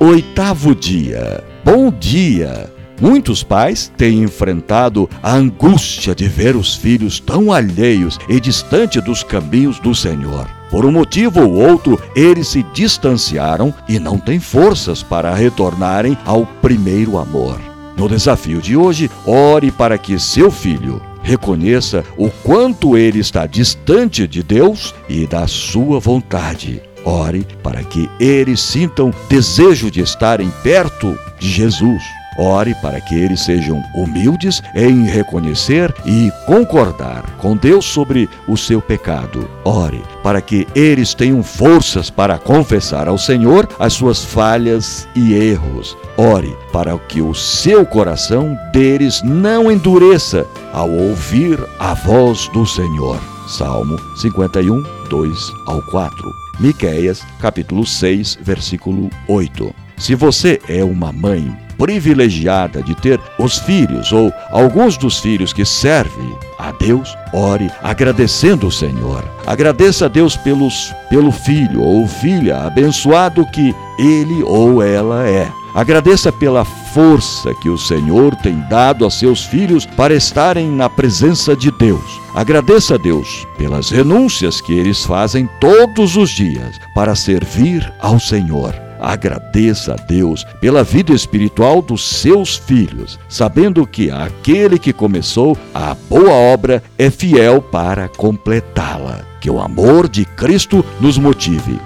oitavo dia. Bom dia! Muitos pais têm enfrentado a angústia de ver os filhos tão alheios e distante dos caminhos do Senhor. Por um motivo ou outro, eles se distanciaram e não têm forças para retornarem ao primeiro amor. No desafio de hoje, ore para que seu filho reconheça o quanto ele está distante de Deus e da sua vontade. Ore para que eles sintam desejo de estarem perto de Jesus. Ore para que eles sejam humildes em reconhecer e concordar com Deus sobre o seu pecado. Ore para que eles tenham forças para confessar ao Senhor as suas falhas e erros. Ore para que o seu coração deles não endureça ao ouvir a voz do Senhor. Salmo 51, 2 ao 4. Miqueias, capítulo 6, versículo 8. Se você é uma mãe privilegiada de ter os filhos ou alguns dos filhos que servem a Deus, ore agradecendo o Senhor. Agradeça a Deus pelos, pelo filho ou filha abençoado que ele ou ela é. Agradeça pela força que o Senhor tem dado a seus filhos para estarem na presença de Deus. Agradeça a Deus pelas renúncias que eles fazem todos os dias para servir ao Senhor. Agradeça a Deus pela vida espiritual dos seus filhos, sabendo que aquele que começou a boa obra é fiel para completá-la. Que o amor de Cristo nos motive